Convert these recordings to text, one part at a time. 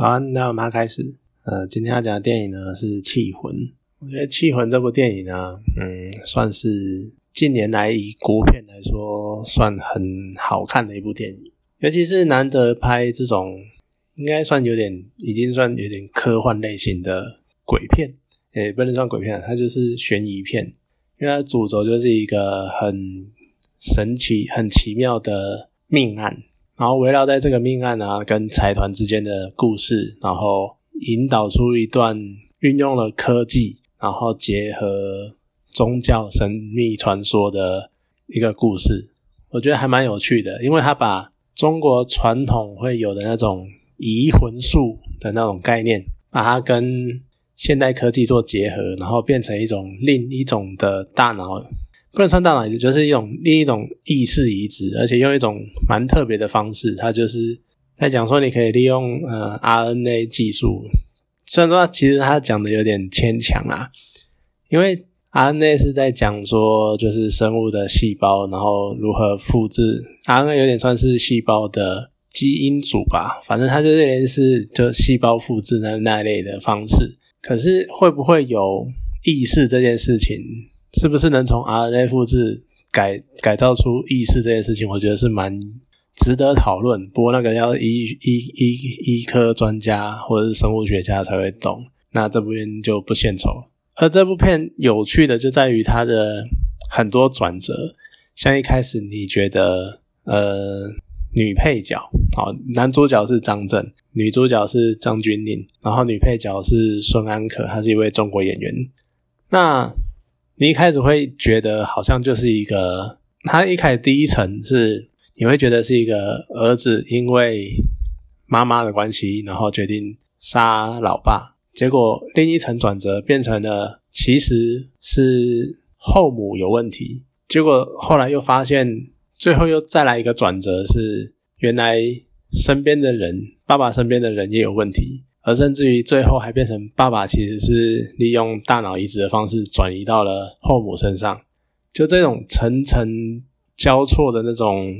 好，那我们开始。呃，今天要讲的电影呢是《气魂》。我觉得《气魂》这部电影呢，嗯，算是近年来以国片来说，算很好看的一部电影。尤其是难得拍这种，应该算有点，已经算有点科幻类型的鬼片。诶，不能算鬼片，它就是悬疑片。因为它主轴就是一个很神奇、很奇妙的命案，然后围绕在这个命案啊跟财团之间的故事，然后引导出一段运用了科技，然后结合宗教神秘传说的一个故事。我觉得还蛮有趣的，因为他把中国传统会有的那种移魂术的那种概念，把它跟现代科技做结合，然后变成一种另一种的大脑，不能算大脑移植，就是一种另一种意识移植，而且用一种蛮特别的方式。它就是在讲说，你可以利用呃 RNA 技术，虽然说其实他讲的有点牵强啦，因为 RNA 是在讲说就是生物的细胞，然后如何复制 RNA 有点算是细胞的基因组吧，反正它就类似就细胞复制那那类的方式。可是会不会有意识这件事情，是不是能从 RNA 复制改改造出意识这件事情？我觉得是蛮值得讨论。不过那个要医医医医科专家或者是生物学家才会懂。那这部片就不献丑。而这部片有趣的就在于它的很多转折，像一开始你觉得呃女配角，好男主角是张震。女主角是张钧甯，然后女配角是孙安可，她是一位中国演员。那你一开始会觉得好像就是一个，他一开始第一层是你会觉得是一个儿子因为妈妈的关系，然后决定杀老爸，结果另一层转折变成了其实是后母有问题，结果后来又发现，最后又再来一个转折是原来身边的人。爸爸身边的人也有问题，而甚至于最后还变成爸爸其实是利用大脑移植的方式转移到了后母身上，就这种层层交错的那种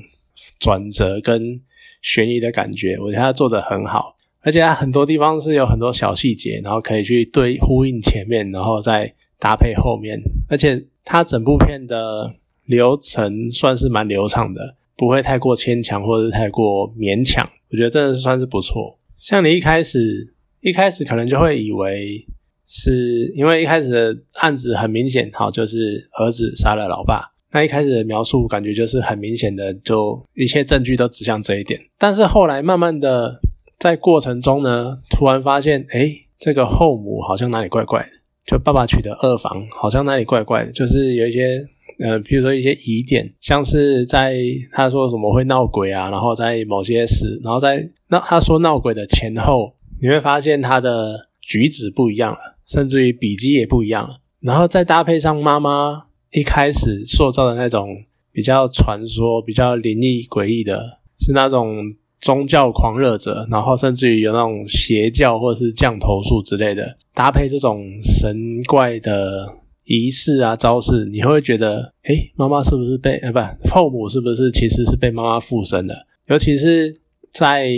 转折跟悬疑的感觉，我觉得他做的很好，而且他很多地方是有很多小细节，然后可以去对呼应前面，然后再搭配后面，而且他整部片的流程算是蛮流畅的，不会太过牵强或者是太过勉强。我觉得真的是算是不错。像你一开始一开始可能就会以为是因为一开始的案子很明显，好就是儿子杀了老爸。那一开始的描述感觉就是很明显的，就一切证据都指向这一点。但是后来慢慢的在过程中呢，突然发现，哎，这个后母好像哪里怪怪的，就爸爸娶的二房好像哪里怪怪的，就是有一些。呃，比如说一些疑点，像是在他说什么会闹鬼啊，然后在某些事，然后在那他说闹鬼的前后，你会发现他的举止不一样了，甚至于笔迹也不一样了。然后再搭配上妈妈一开始塑造的那种比较传说、比较灵异诡异的，是那种宗教狂热者，然后甚至于有那种邪教或者是降头术之类的，搭配这种神怪的。仪式啊，招式，你会觉得，哎，妈妈是不是被，呃，不，后母是不是其实是被妈妈附身的？尤其是在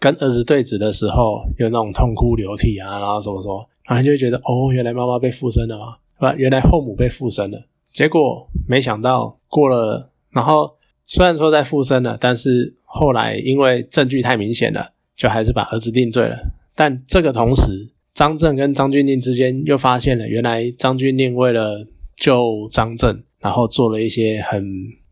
跟儿子对峙的时候，有那种痛哭流涕啊，然后什么什么，然后就会觉得，哦，原来妈妈被附身了吗？是吧？原来后母被附身了。结果没想到过了，然后虽然说在附身了，但是后来因为证据太明显了，就还是把儿子定罪了。但这个同时。张震跟张钧甯之间又发现了，原来张钧甯为了救张震，然后做了一些很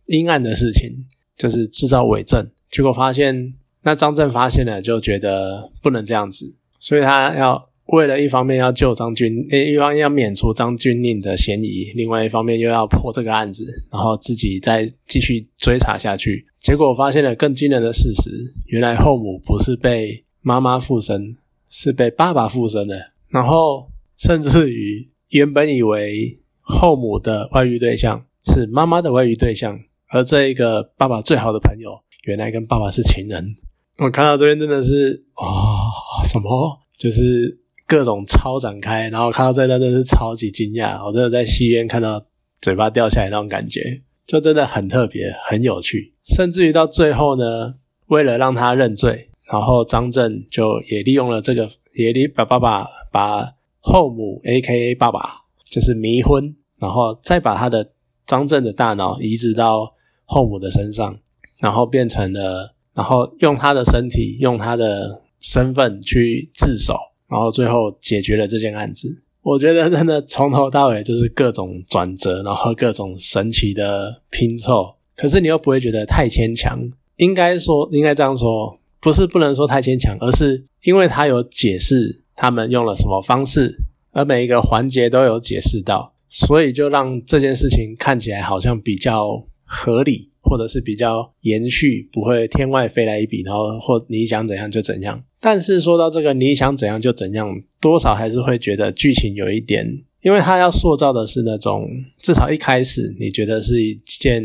阴暗的事情，就是制造伪证。结果发现，那张震发现了，就觉得不能这样子，所以他要为了一方面要救张钧，一方面要免除张军令的嫌疑，另外一方面又要破这个案子，然后自己再继续追查下去。结果发现了更惊人的事实：原来后母不是被妈妈附身。是被爸爸附身的，然后甚至于原本以为后母的外遇对象是妈妈的外遇对象，而这一个爸爸最好的朋友，原来跟爸爸是情人。我看到这边真的是啊，什么就是各种超展开，然后看到这段真的是超级惊讶，我真的在戏院看到嘴巴掉下来那种感觉，就真的很特别，很有趣。甚至于到最后呢，为了让他认罪。然后张震就也利用了这个，也利把爸爸把后母 A.K.A 爸爸就是迷昏，然后再把他的张震的大脑移植到后母的身上，然后变成了，然后用他的身体，用他的身份去自首，然后最后解决了这件案子。我觉得真的从头到尾就是各种转折，然后各种神奇的拼凑，可是你又不会觉得太牵强。应该说，应该这样说，不是不能说太牵强，而是因为他有解释他们用了什么方式，而每一个环节都有解释到，所以就让这件事情看起来好像比较合理。或者是比较延续，不会天外飞来一笔，然后或你想怎样就怎样。但是说到这个你想怎样就怎样，多少还是会觉得剧情有一点，因为他要塑造的是那种至少一开始你觉得是一件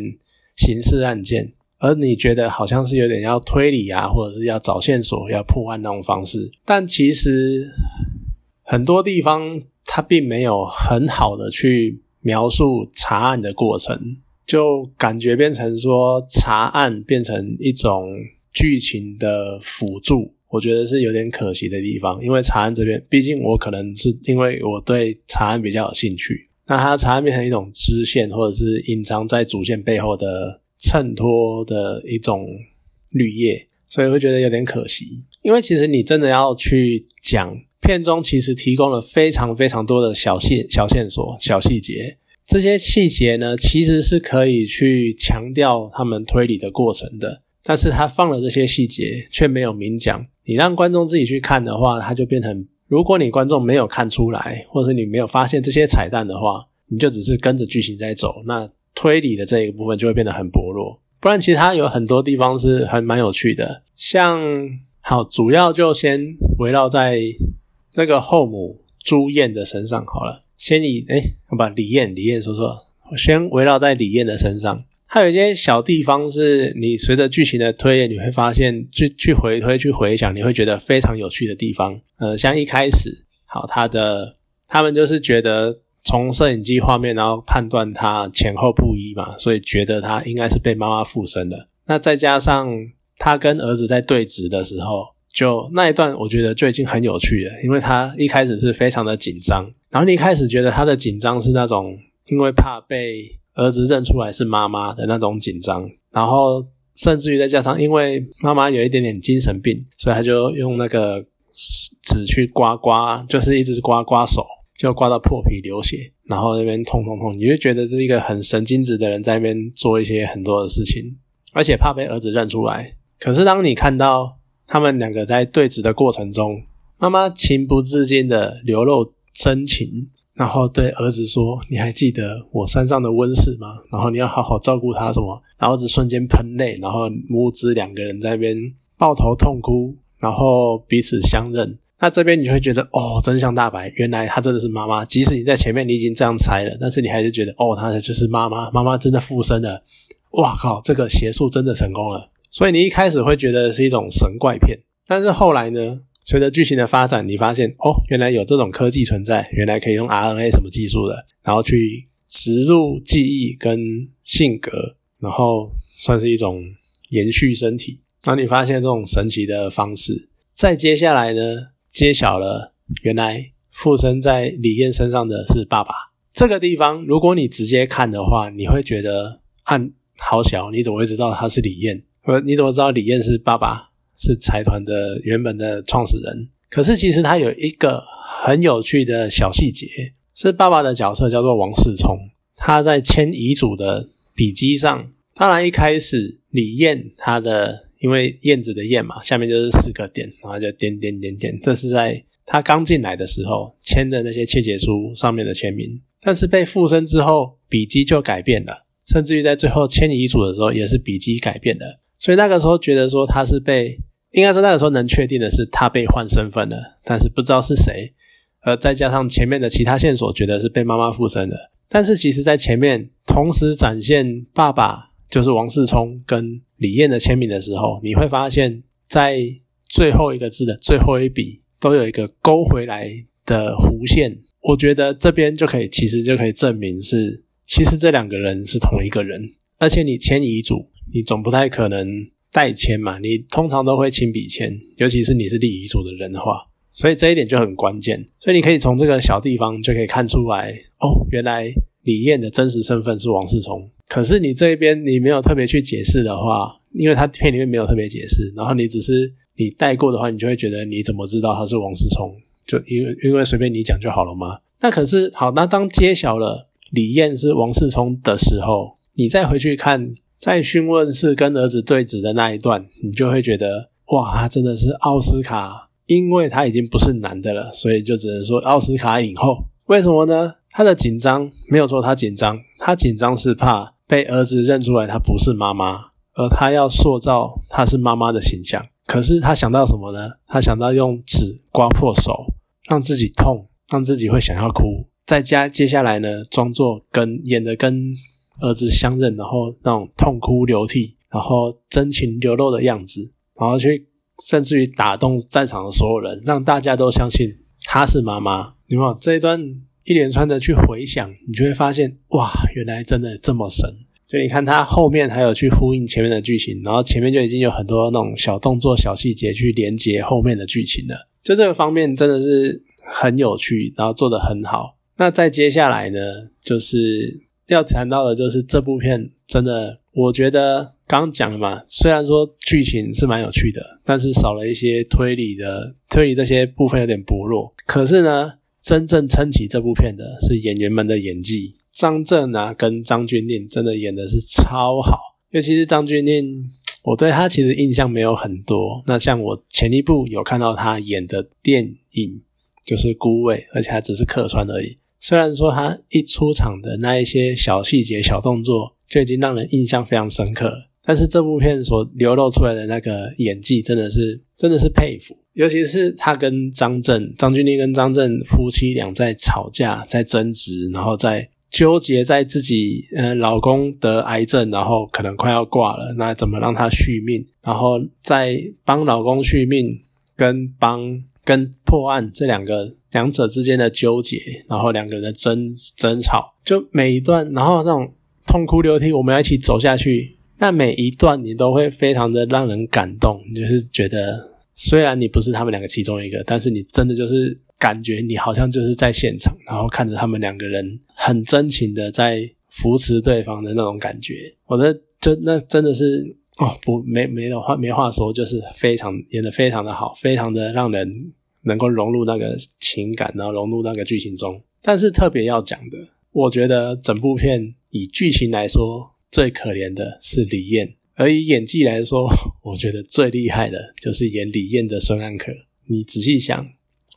刑事案件，而你觉得好像是有点要推理啊，或者是要找线索、要破案那种方式。但其实很多地方他并没有很好的去描述查案的过程。就感觉变成说查案变成一种剧情的辅助，我觉得是有点可惜的地方。因为查案这边，毕竟我可能是因为我对查案比较有兴趣，那它查案变成一种支线，或者是隐藏在主线背后的衬托的一种绿叶，所以会觉得有点可惜。因为其实你真的要去讲片中，其实提供了非常非常多的小细、小线索、小细节。这些细节呢，其实是可以去强调他们推理的过程的，但是他放了这些细节，却没有明讲。你让观众自己去看的话，它就变成，如果你观众没有看出来，或者是你没有发现这些彩蛋的话，你就只是跟着剧情在走，那推理的这一部分就会变得很薄弱。不然，其实它有很多地方是很蛮有趣的，像好，主要就先围绕在这个后母朱燕的身上好了。先以哎，好吧，李艳，李艳说说，我先围绕在李艳的身上。还有一些小地方是你随着剧情的推演，你会发现去去回推去回想，你会觉得非常有趣的地方。呃，像一开始，好，他的他们就是觉得从摄影机画面，然后判断他前后不一嘛，所以觉得他应该是被妈妈附身的。那再加上他跟儿子在对峙的时候。就那一段，我觉得就已经很有趣了，因为他一开始是非常的紧张，然后你一开始觉得他的紧张是那种因为怕被儿子认出来是妈妈的那种紧张，然后甚至于再加上因为妈妈有一点点精神病，所以他就用那个纸去刮刮，就是一直刮刮手，就刮到破皮流血，然后那边痛痛痛，你就觉得这是一个很神经质的人在那边做一些很多的事情，而且怕被儿子认出来。可是当你看到。他们两个在对峙的过程中，妈妈情不自禁的流露深情，然后对儿子说：“你还记得我山上的温室吗？然后你要好好照顾他，什么？”然后儿子瞬间喷泪，然后母子两个人在那边抱头痛哭，然后彼此相认。那这边你就会觉得，哦，真相大白，原来她真的是妈妈。即使你在前面你已经这样猜了，但是你还是觉得，哦，她就是妈妈，妈妈真的附身了。哇靠，这个邪术真的成功了。所以你一开始会觉得是一种神怪片，但是后来呢，随着剧情的发展，你发现哦，原来有这种科技存在，原来可以用 RNA 什么技术的，然后去植入记忆跟性格，然后算是一种延续身体。然后你发现这种神奇的方式，再接下来呢，揭晓了原来附身在李艳身上的是爸爸。这个地方，如果你直接看的话，你会觉得按好小，你怎么会知道他是李艳？呃，你怎么知道李燕是爸爸？是财团的原本的创始人？可是其实他有一个很有趣的小细节，是爸爸的角色叫做王世聪。他在签遗嘱的笔记上，当然一开始李燕他的因为燕子的燕嘛，下面就是四个点，然后就点点点点。这是在他刚进来的时候签的那些切结书上面的签名。但是被附身之后，笔记就改变了，甚至于在最后签遗嘱的时候，也是笔记改变了。所以那个时候觉得说他是被，应该说那个时候能确定的是他被换身份了，但是不知道是谁。而再加上前面的其他线索，觉得是被妈妈附身了。但是其实在前面同时展现爸爸就是王世聪跟李艳的签名的时候，你会发现在最后一个字的最后一笔都有一个勾回来的弧线。我觉得这边就可以，其实就可以证明是，其实这两个人是同一个人，而且你签遗嘱。你总不太可能代签嘛，你通常都会亲笔签，尤其是你是立遗嘱的人的话，所以这一点就很关键。所以你可以从这个小地方就可以看出来，哦，原来李燕的真实身份是王世聪。可是你这边你没有特别去解释的话，因为他片里面没有特别解释，然后你只是你带过的话，你就会觉得你怎么知道他是王世聪？就因为因为随便你讲就好了吗？那可是好，那当揭晓了李燕是王世聪的时候，你再回去看在讯问室跟儿子对峙的那一段，你就会觉得哇，他真的是奥斯卡，因为他已经不是男的了，所以就只能说奥斯卡影后。为什么呢？他的紧张没有说他紧张，他紧张是怕被儿子认出来他不是妈妈，而他要塑造他是妈妈的形象。可是他想到什么呢？他想到用纸刮破手，让自己痛，让自己会想要哭。再加接下来呢，装作跟演的跟儿子相认，然后那种痛哭流涕，然后真情流露的样子，然后去甚至于打动在场的所有人，让大家都相信她是妈妈。你看这一段一连串的去回想，你就会发现哇，原来真的这么神。所以你看，他后面还有去呼应前面的剧情，然后前面就已经有很多那种小动作、小细节去连接后面的剧情了。就这个方面真的是很有趣，然后做得很好。那再接下来呢，就是要谈到的，就是这部片真的，我觉得刚讲了嘛，虽然说剧情是蛮有趣的，但是少了一些推理的推理这些部分有点薄弱。可是呢，真正撑起这部片的是演员们的演技。张震啊，跟张钧甯真的演的是超好，尤其是张钧甯，我对他其实印象没有很多。那像我前一部有看到他演的电影，就是《孤味》，而且还只是客串而已。虽然说他一出场的那一些小细节、小动作就已经让人印象非常深刻，但是这部片所流露出来的那个演技，真的是真的是佩服。尤其是他跟张震、张钧甯跟张震夫妻俩在吵架、在争执，然后在。纠结在自己，呃，老公得癌症，然后可能快要挂了，那怎么让他续命？然后在帮老公续命，跟帮跟破案这两个两者之间的纠结，然后两个人的争争吵，就每一段，然后那种痛哭流涕，我们要一起走下去，那每一段你都会非常的让人感动，你就是觉得虽然你不是他们两个其中一个，但是你真的就是。感觉你好像就是在现场，然后看着他们两个人很真情的在扶持对方的那种感觉，我的就那真的是哦不没没的话没话说，就是非常演的非常的好，非常的让人能够融入那个情感，然后融入那个剧情中。但是特别要讲的，我觉得整部片以剧情来说最可怜的是李艳，而以演技来说，我觉得最厉害的就是演李艳的孙安可。你仔细想。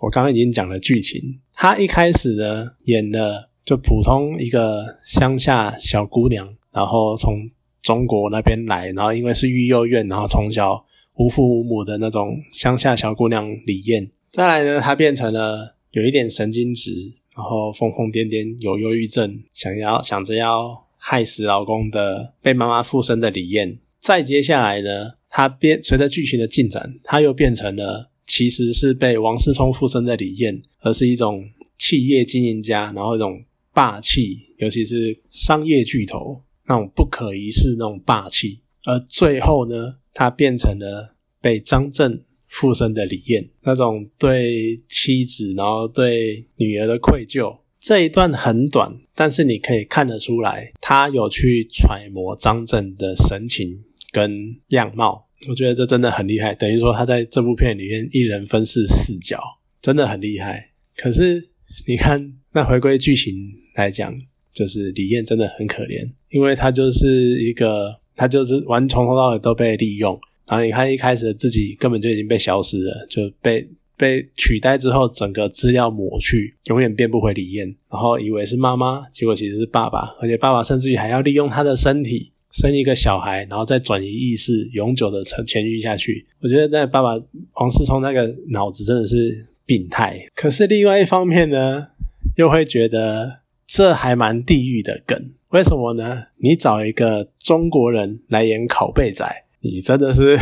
我刚刚已经讲了剧情，她一开始呢演了就普通一个乡下小姑娘，然后从中国那边来，然后因为是育幼院，然后从小无父无母的那种乡下小姑娘李艳。再来呢，她变成了有一点神经质，然后疯疯癫癫，有忧郁症，想要想着要害死老公的被妈妈附身的李艳。再接下来呢，她变随着剧情的进展，她又变成了。其实是被王思聪附身的李艳，而是一种企业经营家，然后一种霸气，尤其是商业巨头那种不可一世那种霸气。而最后呢，他变成了被张震附身的李艳，那种对妻子然后对女儿的愧疚。这一段很短，但是你可以看得出来，他有去揣摩张震的神情跟样貌。我觉得这真的很厉害，等于说他在这部片里面一人分饰四角，真的很厉害。可是你看，那回归剧情来讲，就是李艳真的很可怜，因为她就是一个，她就是完从头到尾都被利用。然后你看一开始自己根本就已经被消失了，就被被取代之后，整个资料抹去，永远变不回李艳。然后以为是妈妈，结果其实是爸爸，而且爸爸甚至于还要利用他的身体。生一个小孩，然后再转移意识，永久的沉潜入下去。我觉得那爸爸王思聪那个脑子真的是病态。可是另外一方面呢，又会觉得这还蛮地狱的梗。为什么呢？你找一个中国人来演拷贝仔，你真的是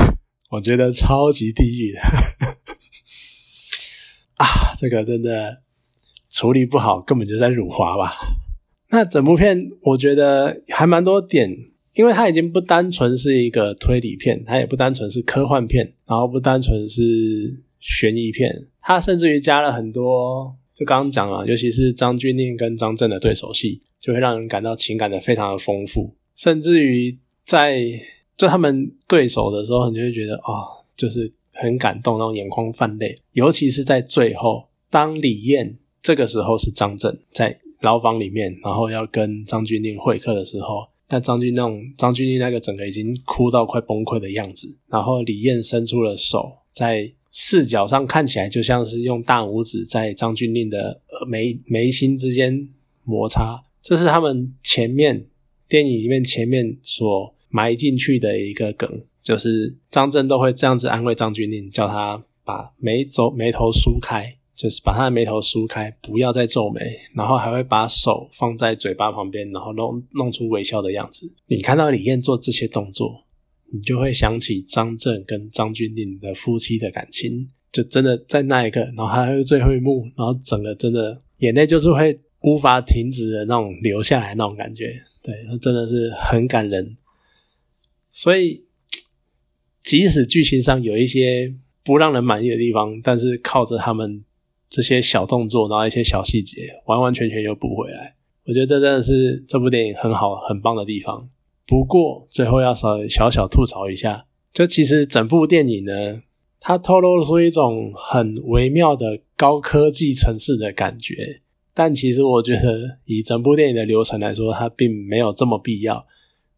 我觉得超级地狱的啊！这个真的处理不好，根本就在辱华吧？那整部片我觉得还蛮多点。因为它已经不单纯是一个推理片，它也不单纯是科幻片，然后不单纯是悬疑片，它甚至于加了很多，就刚刚讲了，尤其是张钧甯跟张震的对手戏，就会让人感到情感的非常的丰富，甚至于在就他们对手的时候，你就会觉得啊，就是很感动，然后眼眶泛泪，尤其是在最后，当李艳这个时候是张震在牢房里面，然后要跟张钧甯会客的时候。那张钧那种张钧甯那个整个已经哭到快崩溃的样子，然后李艳伸出了手，在视角上看起来就像是用大拇指在张钧甯的眉眉心之间摩擦，这是他们前面电影里面前面所埋进去的一个梗，就是张震都会这样子安慰张钧甯，叫他把眉皱眉头梳开。就是把他的眉头梳开，不要再皱眉，然后还会把手放在嘴巴旁边，然后弄弄出微笑的样子。你看到李艳做这些动作，你就会想起张震跟张钧甯的夫妻的感情，就真的在那一刻，然后还有最后一幕，然后整个真的眼泪就是会无法停止的那种流下来那种感觉，对，真的是很感人。所以，即使剧情上有一些不让人满意的地方，但是靠着他们。这些小动作，然后一些小细节，完完全全又补回来。我觉得这真的是这部电影很好、很棒的地方。不过最后要稍微小小吐槽一下，就其实整部电影呢，它透露出一种很微妙的高科技城市的感觉。但其实我觉得，以整部电影的流程来说，它并没有这么必要。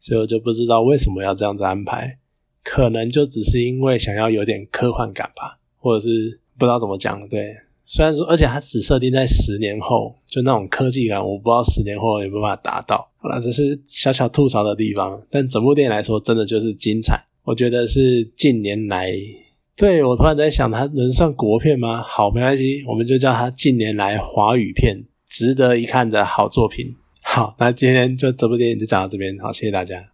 所以我就不知道为什么要这样子安排，可能就只是因为想要有点科幻感吧，或者是不知道怎么讲，对。虽然说，而且它只设定在十年后，就那种科技感，我不知道十年后有没有办法达到。好了，这是小小吐槽的地方。但整部电影来说，真的就是精彩。我觉得是近年来，对我突然在想，它能算国片吗？好，没关系，我们就叫它近年来华语片，值得一看的好作品。好，那今天就这部电影就讲到这边，好，谢谢大家。